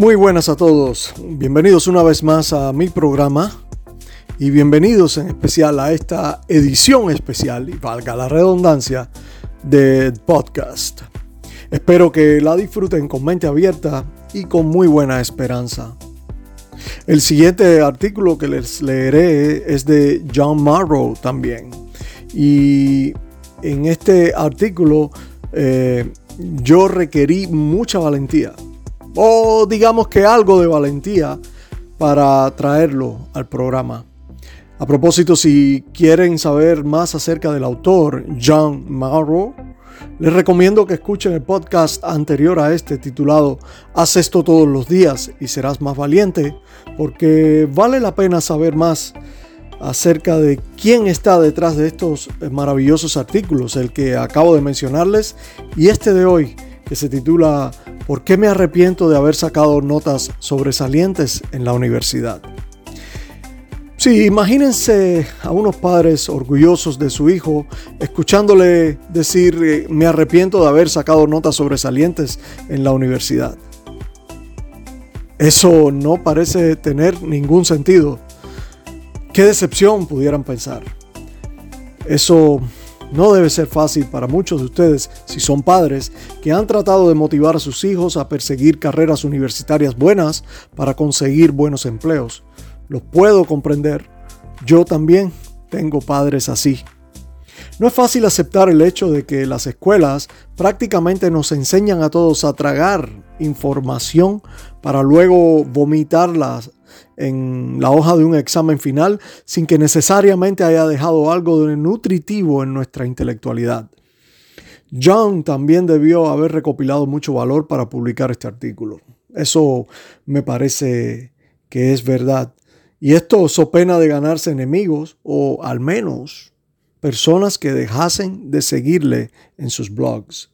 Muy buenas a todos, bienvenidos una vez más a mi programa y bienvenidos en especial a esta edición especial, y valga la redundancia, de podcast. Espero que la disfruten con mente abierta y con muy buena esperanza. El siguiente artículo que les leeré es de John Marrow también. Y en este artículo eh, yo requerí mucha valentía o digamos que algo de valentía para traerlo al programa. A propósito, si quieren saber más acerca del autor John Marrow, les recomiendo que escuchen el podcast anterior a este titulado Haz esto todos los días y serás más valiente, porque vale la pena saber más acerca de quién está detrás de estos maravillosos artículos, el que acabo de mencionarles y este de hoy, que se titula ¿Por qué me arrepiento de haber sacado notas sobresalientes en la universidad? Sí, imagínense a unos padres orgullosos de su hijo escuchándole decir eh, me arrepiento de haber sacado notas sobresalientes en la universidad. Eso no parece tener ningún sentido. ¿Qué decepción pudieran pensar? Eso no debe ser fácil para muchos de ustedes, si son padres, que han tratado de motivar a sus hijos a perseguir carreras universitarias buenas para conseguir buenos empleos. Los puedo comprender. Yo también tengo padres así. No es fácil aceptar el hecho de que las escuelas prácticamente nos enseñan a todos a tragar información para luego vomitarlas en la hoja de un examen final sin que necesariamente haya dejado algo de nutritivo en nuestra intelectualidad. John también debió haber recopilado mucho valor para publicar este artículo. Eso me parece que es verdad. Y esto so pena de ganarse enemigos o al menos personas que dejasen de seguirle en sus blogs.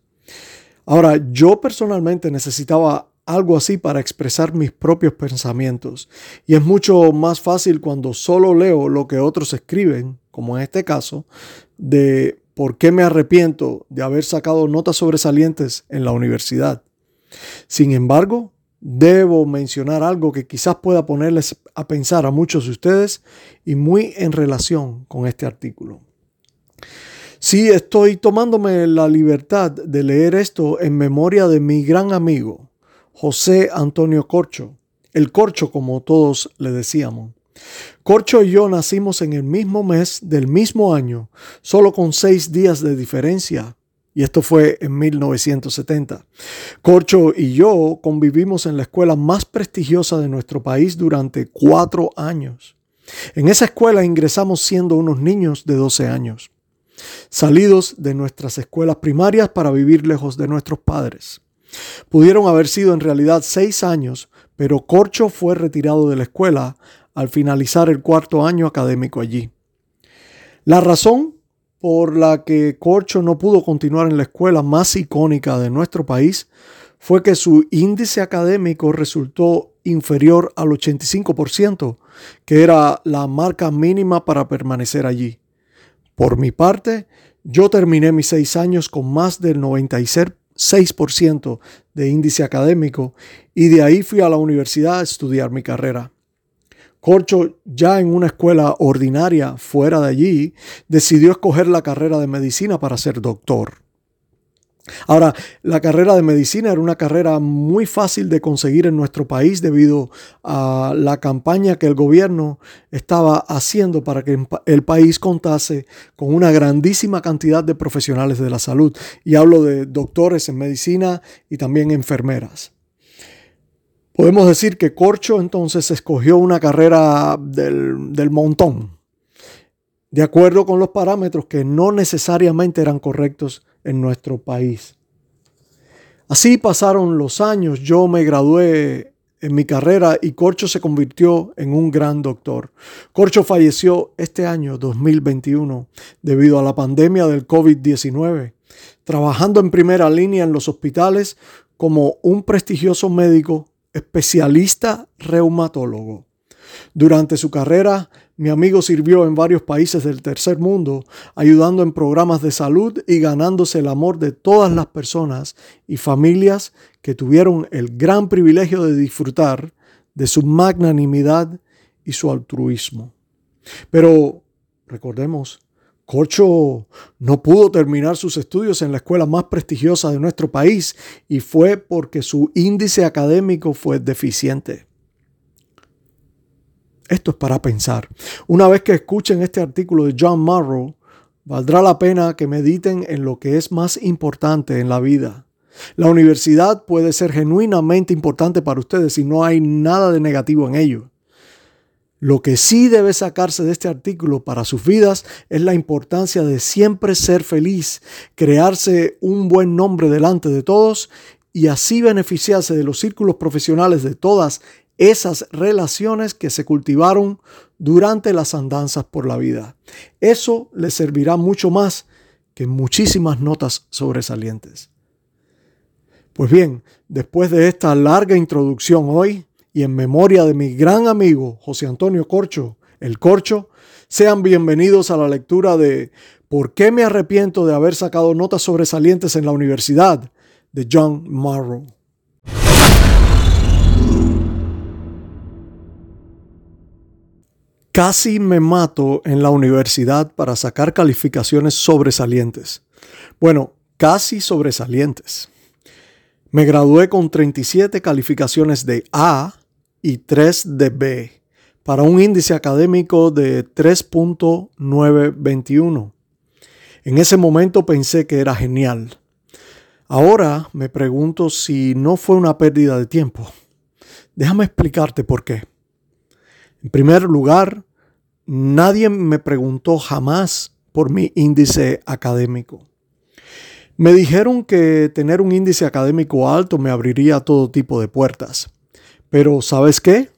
Ahora, yo personalmente necesitaba algo así para expresar mis propios pensamientos. Y es mucho más fácil cuando solo leo lo que otros escriben, como en este caso, de por qué me arrepiento de haber sacado notas sobresalientes en la universidad. Sin embargo, debo mencionar algo que quizás pueda ponerles a pensar a muchos de ustedes y muy en relación con este artículo. Sí, estoy tomándome la libertad de leer esto en memoria de mi gran amigo, José Antonio Corcho, el Corcho como todos le decíamos. Corcho y yo nacimos en el mismo mes del mismo año, solo con seis días de diferencia, y esto fue en 1970. Corcho y yo convivimos en la escuela más prestigiosa de nuestro país durante cuatro años. En esa escuela ingresamos siendo unos niños de 12 años, salidos de nuestras escuelas primarias para vivir lejos de nuestros padres. Pudieron haber sido en realidad seis años, pero Corcho fue retirado de la escuela al finalizar el cuarto año académico allí. La razón por la que Corcho no pudo continuar en la escuela más icónica de nuestro país fue que su índice académico resultó inferior al 85%, que era la marca mínima para permanecer allí. Por mi parte, yo terminé mis seis años con más del 96 6% de índice académico y de ahí fui a la universidad a estudiar mi carrera. Corcho, ya en una escuela ordinaria fuera de allí, decidió escoger la carrera de medicina para ser doctor. Ahora, la carrera de medicina era una carrera muy fácil de conseguir en nuestro país debido a la campaña que el gobierno estaba haciendo para que el país contase con una grandísima cantidad de profesionales de la salud. Y hablo de doctores en medicina y también enfermeras. Podemos decir que Corcho entonces escogió una carrera del, del montón, de acuerdo con los parámetros que no necesariamente eran correctos en nuestro país. Así pasaron los años, yo me gradué en mi carrera y Corcho se convirtió en un gran doctor. Corcho falleció este año 2021 debido a la pandemia del COVID-19, trabajando en primera línea en los hospitales como un prestigioso médico especialista reumatólogo. Durante su carrera, mi amigo sirvió en varios países del tercer mundo, ayudando en programas de salud y ganándose el amor de todas las personas y familias que tuvieron el gran privilegio de disfrutar de su magnanimidad y su altruismo. Pero recordemos, Corcho no pudo terminar sus estudios en la escuela más prestigiosa de nuestro país y fue porque su índice académico fue deficiente. Esto es para pensar. Una vez que escuchen este artículo de John Morrow, valdrá la pena que mediten en lo que es más importante en la vida. La universidad puede ser genuinamente importante para ustedes y no hay nada de negativo en ello. Lo que sí debe sacarse de este artículo para sus vidas es la importancia de siempre ser feliz, crearse un buen nombre delante de todos y así beneficiarse de los círculos profesionales de todas esas relaciones que se cultivaron durante las andanzas por la vida. Eso les servirá mucho más que muchísimas notas sobresalientes. Pues bien, después de esta larga introducción hoy y en memoria de mi gran amigo José Antonio Corcho, el Corcho, sean bienvenidos a la lectura de ¿Por qué me arrepiento de haber sacado notas sobresalientes en la universidad? de John Morrow. Casi me mato en la universidad para sacar calificaciones sobresalientes. Bueno, casi sobresalientes. Me gradué con 37 calificaciones de A y 3 de B para un índice académico de 3.921. En ese momento pensé que era genial. Ahora me pregunto si no fue una pérdida de tiempo. Déjame explicarte por qué. En primer lugar, nadie me preguntó jamás por mi índice académico. Me dijeron que tener un índice académico alto me abriría todo tipo de puertas. Pero ¿sabes qué?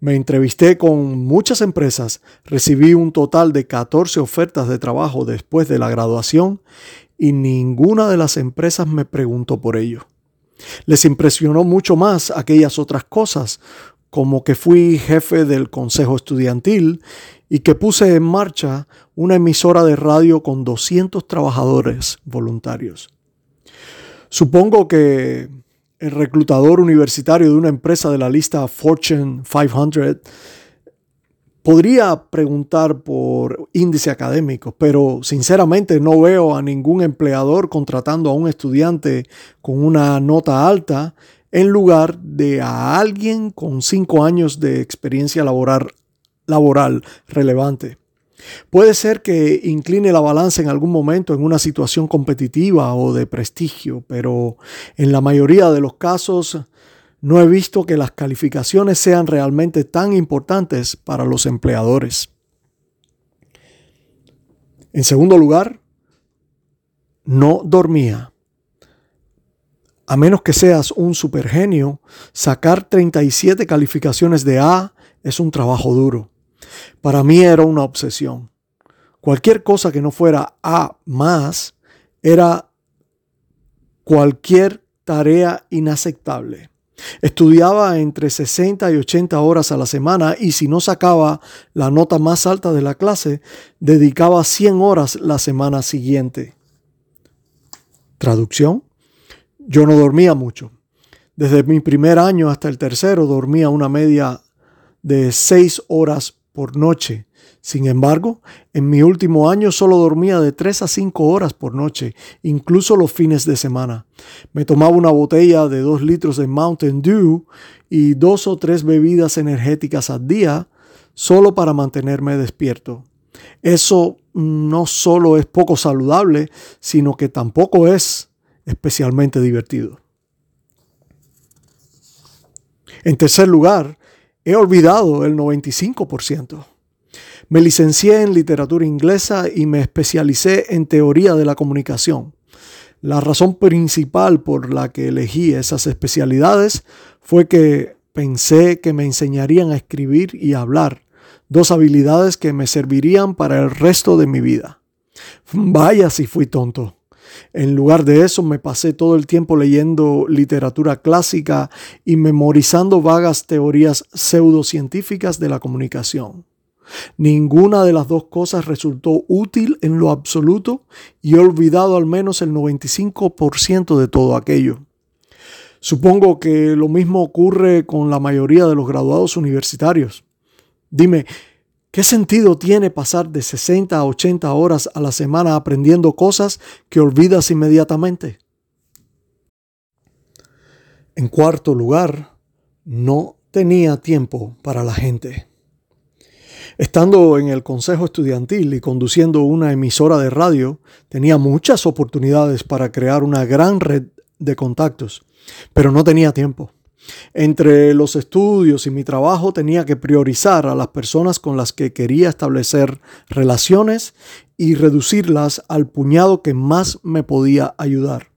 Me entrevisté con muchas empresas, recibí un total de 14 ofertas de trabajo después de la graduación y ninguna de las empresas me preguntó por ello. Les impresionó mucho más aquellas otras cosas, como que fui jefe del consejo estudiantil y que puse en marcha una emisora de radio con 200 trabajadores voluntarios. Supongo que el reclutador universitario de una empresa de la lista Fortune 500 podría preguntar por índice académico, pero sinceramente no veo a ningún empleador contratando a un estudiante con una nota alta en lugar de a alguien con cinco años de experiencia laboral, laboral relevante. Puede ser que incline la balanza en algún momento en una situación competitiva o de prestigio, pero en la mayoría de los casos no he visto que las calificaciones sean realmente tan importantes para los empleadores. En segundo lugar, no dormía. A menos que seas un supergenio, sacar 37 calificaciones de A es un trabajo duro. Para mí era una obsesión. Cualquier cosa que no fuera A más era cualquier tarea inaceptable. Estudiaba entre 60 y 80 horas a la semana y si no sacaba la nota más alta de la clase, dedicaba 100 horas la semana siguiente. Traducción. Yo no dormía mucho. Desde mi primer año hasta el tercero dormía una media de 6 horas por noche. Sin embargo, en mi último año solo dormía de 3 a 5 horas por noche, incluso los fines de semana. Me tomaba una botella de 2 litros de Mountain Dew y dos o tres bebidas energéticas al día solo para mantenerme despierto. Eso no solo es poco saludable, sino que tampoco es especialmente divertido. En tercer lugar, he olvidado el 95%. Me licencié en literatura inglesa y me especialicé en teoría de la comunicación. La razón principal por la que elegí esas especialidades fue que pensé que me enseñarían a escribir y hablar, dos habilidades que me servirían para el resto de mi vida. Vaya si fui tonto. En lugar de eso me pasé todo el tiempo leyendo literatura clásica y memorizando vagas teorías pseudocientíficas de la comunicación. Ninguna de las dos cosas resultó útil en lo absoluto y he olvidado al menos el 95% de todo aquello. Supongo que lo mismo ocurre con la mayoría de los graduados universitarios. Dime, ¿qué sentido tiene pasar de 60 a 80 horas a la semana aprendiendo cosas que olvidas inmediatamente? En cuarto lugar, no tenía tiempo para la gente. Estando en el consejo estudiantil y conduciendo una emisora de radio, tenía muchas oportunidades para crear una gran red de contactos, pero no tenía tiempo. Entre los estudios y mi trabajo tenía que priorizar a las personas con las que quería establecer relaciones y reducirlas al puñado que más me podía ayudar.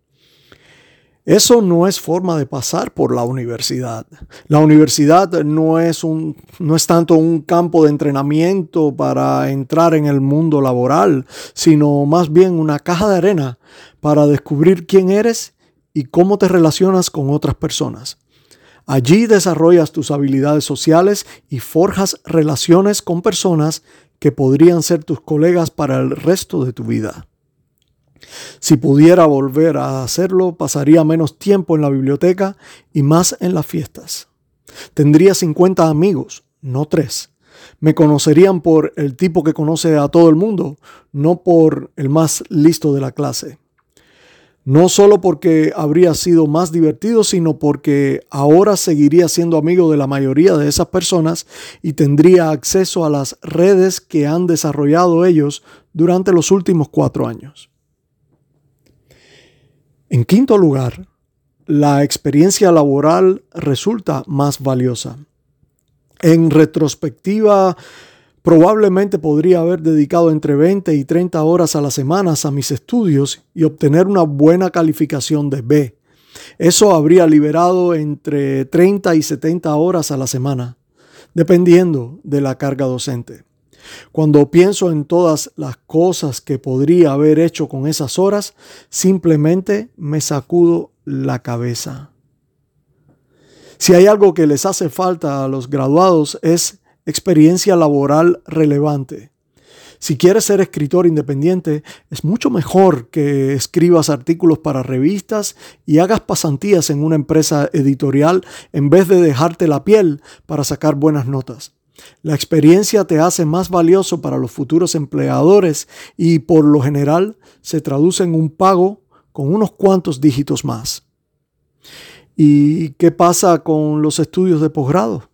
Eso no es forma de pasar por la universidad. La universidad no es, un, no es tanto un campo de entrenamiento para entrar en el mundo laboral, sino más bien una caja de arena para descubrir quién eres y cómo te relacionas con otras personas. Allí desarrollas tus habilidades sociales y forjas relaciones con personas que podrían ser tus colegas para el resto de tu vida. Si pudiera volver a hacerlo, pasaría menos tiempo en la biblioteca y más en las fiestas. Tendría 50 amigos, no tres. Me conocerían por el tipo que conoce a todo el mundo, no por el más listo de la clase. No solo porque habría sido más divertido, sino porque ahora seguiría siendo amigo de la mayoría de esas personas y tendría acceso a las redes que han desarrollado ellos durante los últimos cuatro años. En quinto lugar, la experiencia laboral resulta más valiosa. En retrospectiva, probablemente podría haber dedicado entre 20 y 30 horas a la semana a mis estudios y obtener una buena calificación de B. Eso habría liberado entre 30 y 70 horas a la semana, dependiendo de la carga docente. Cuando pienso en todas las cosas que podría haber hecho con esas horas, simplemente me sacudo la cabeza. Si hay algo que les hace falta a los graduados es experiencia laboral relevante. Si quieres ser escritor independiente, es mucho mejor que escribas artículos para revistas y hagas pasantías en una empresa editorial en vez de dejarte la piel para sacar buenas notas. La experiencia te hace más valioso para los futuros empleadores y por lo general se traduce en un pago con unos cuantos dígitos más. ¿Y qué pasa con los estudios de posgrado?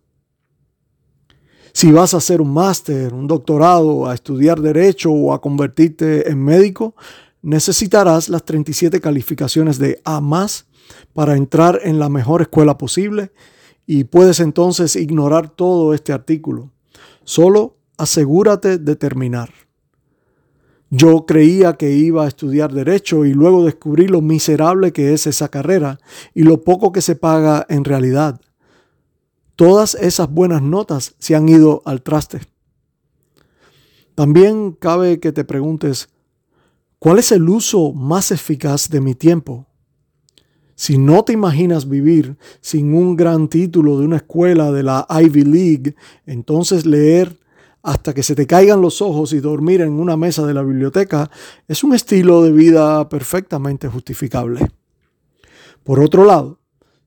Si vas a hacer un máster, un doctorado, a estudiar derecho o a convertirte en médico, necesitarás las 37 calificaciones de A para entrar en la mejor escuela posible y puedes entonces ignorar todo este artículo. Solo asegúrate de terminar. Yo creía que iba a estudiar derecho y luego descubrí lo miserable que es esa carrera y lo poco que se paga en realidad. Todas esas buenas notas se han ido al traste. También cabe que te preguntes, ¿cuál es el uso más eficaz de mi tiempo? Si no te imaginas vivir sin un gran título de una escuela de la Ivy League, entonces leer hasta que se te caigan los ojos y dormir en una mesa de la biblioteca es un estilo de vida perfectamente justificable. Por otro lado,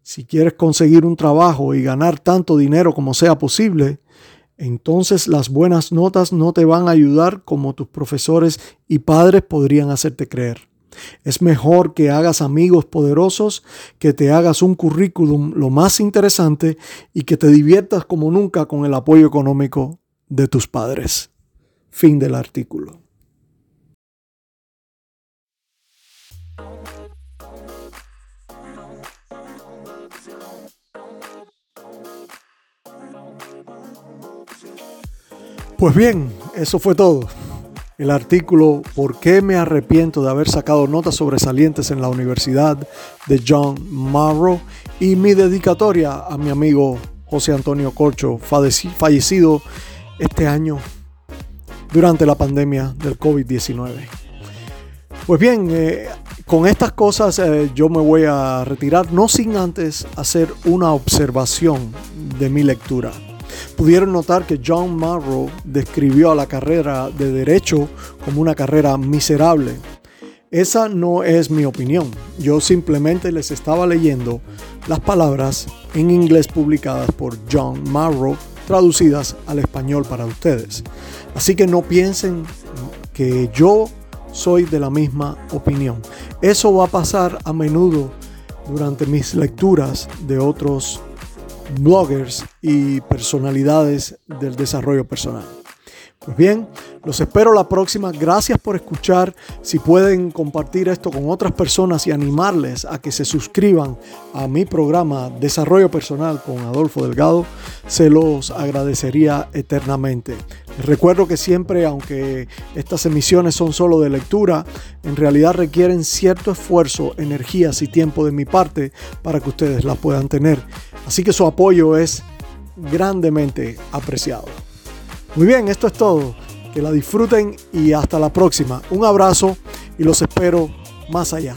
si quieres conseguir un trabajo y ganar tanto dinero como sea posible, entonces las buenas notas no te van a ayudar como tus profesores y padres podrían hacerte creer. Es mejor que hagas amigos poderosos, que te hagas un currículum lo más interesante y que te diviertas como nunca con el apoyo económico de tus padres. Fin del artículo. Pues bien, eso fue todo el artículo ¿Por qué me arrepiento de haber sacado notas sobresalientes en la universidad de John Marrow? y mi dedicatoria a mi amigo José Antonio Corcho, fallecido este año durante la pandemia del COVID-19. Pues bien, eh, con estas cosas eh, yo me voy a retirar, no sin antes hacer una observación de mi lectura. Pudieron notar que John Marrow describió a la carrera de derecho como una carrera miserable. Esa no es mi opinión. Yo simplemente les estaba leyendo las palabras en inglés publicadas por John Marrow, traducidas al español para ustedes. Así que no piensen que yo soy de la misma opinión. Eso va a pasar a menudo durante mis lecturas de otros bloggers y personalidades del desarrollo personal. Pues bien, los espero la próxima. Gracias por escuchar. Si pueden compartir esto con otras personas y animarles a que se suscriban a mi programa Desarrollo Personal con Adolfo Delgado, se los agradecería eternamente. Les recuerdo que siempre, aunque estas emisiones son solo de lectura, en realidad requieren cierto esfuerzo, energías y tiempo de mi parte para que ustedes las puedan tener. Así que su apoyo es grandemente apreciado. Muy bien, esto es todo. Que la disfruten y hasta la próxima. Un abrazo y los espero más allá.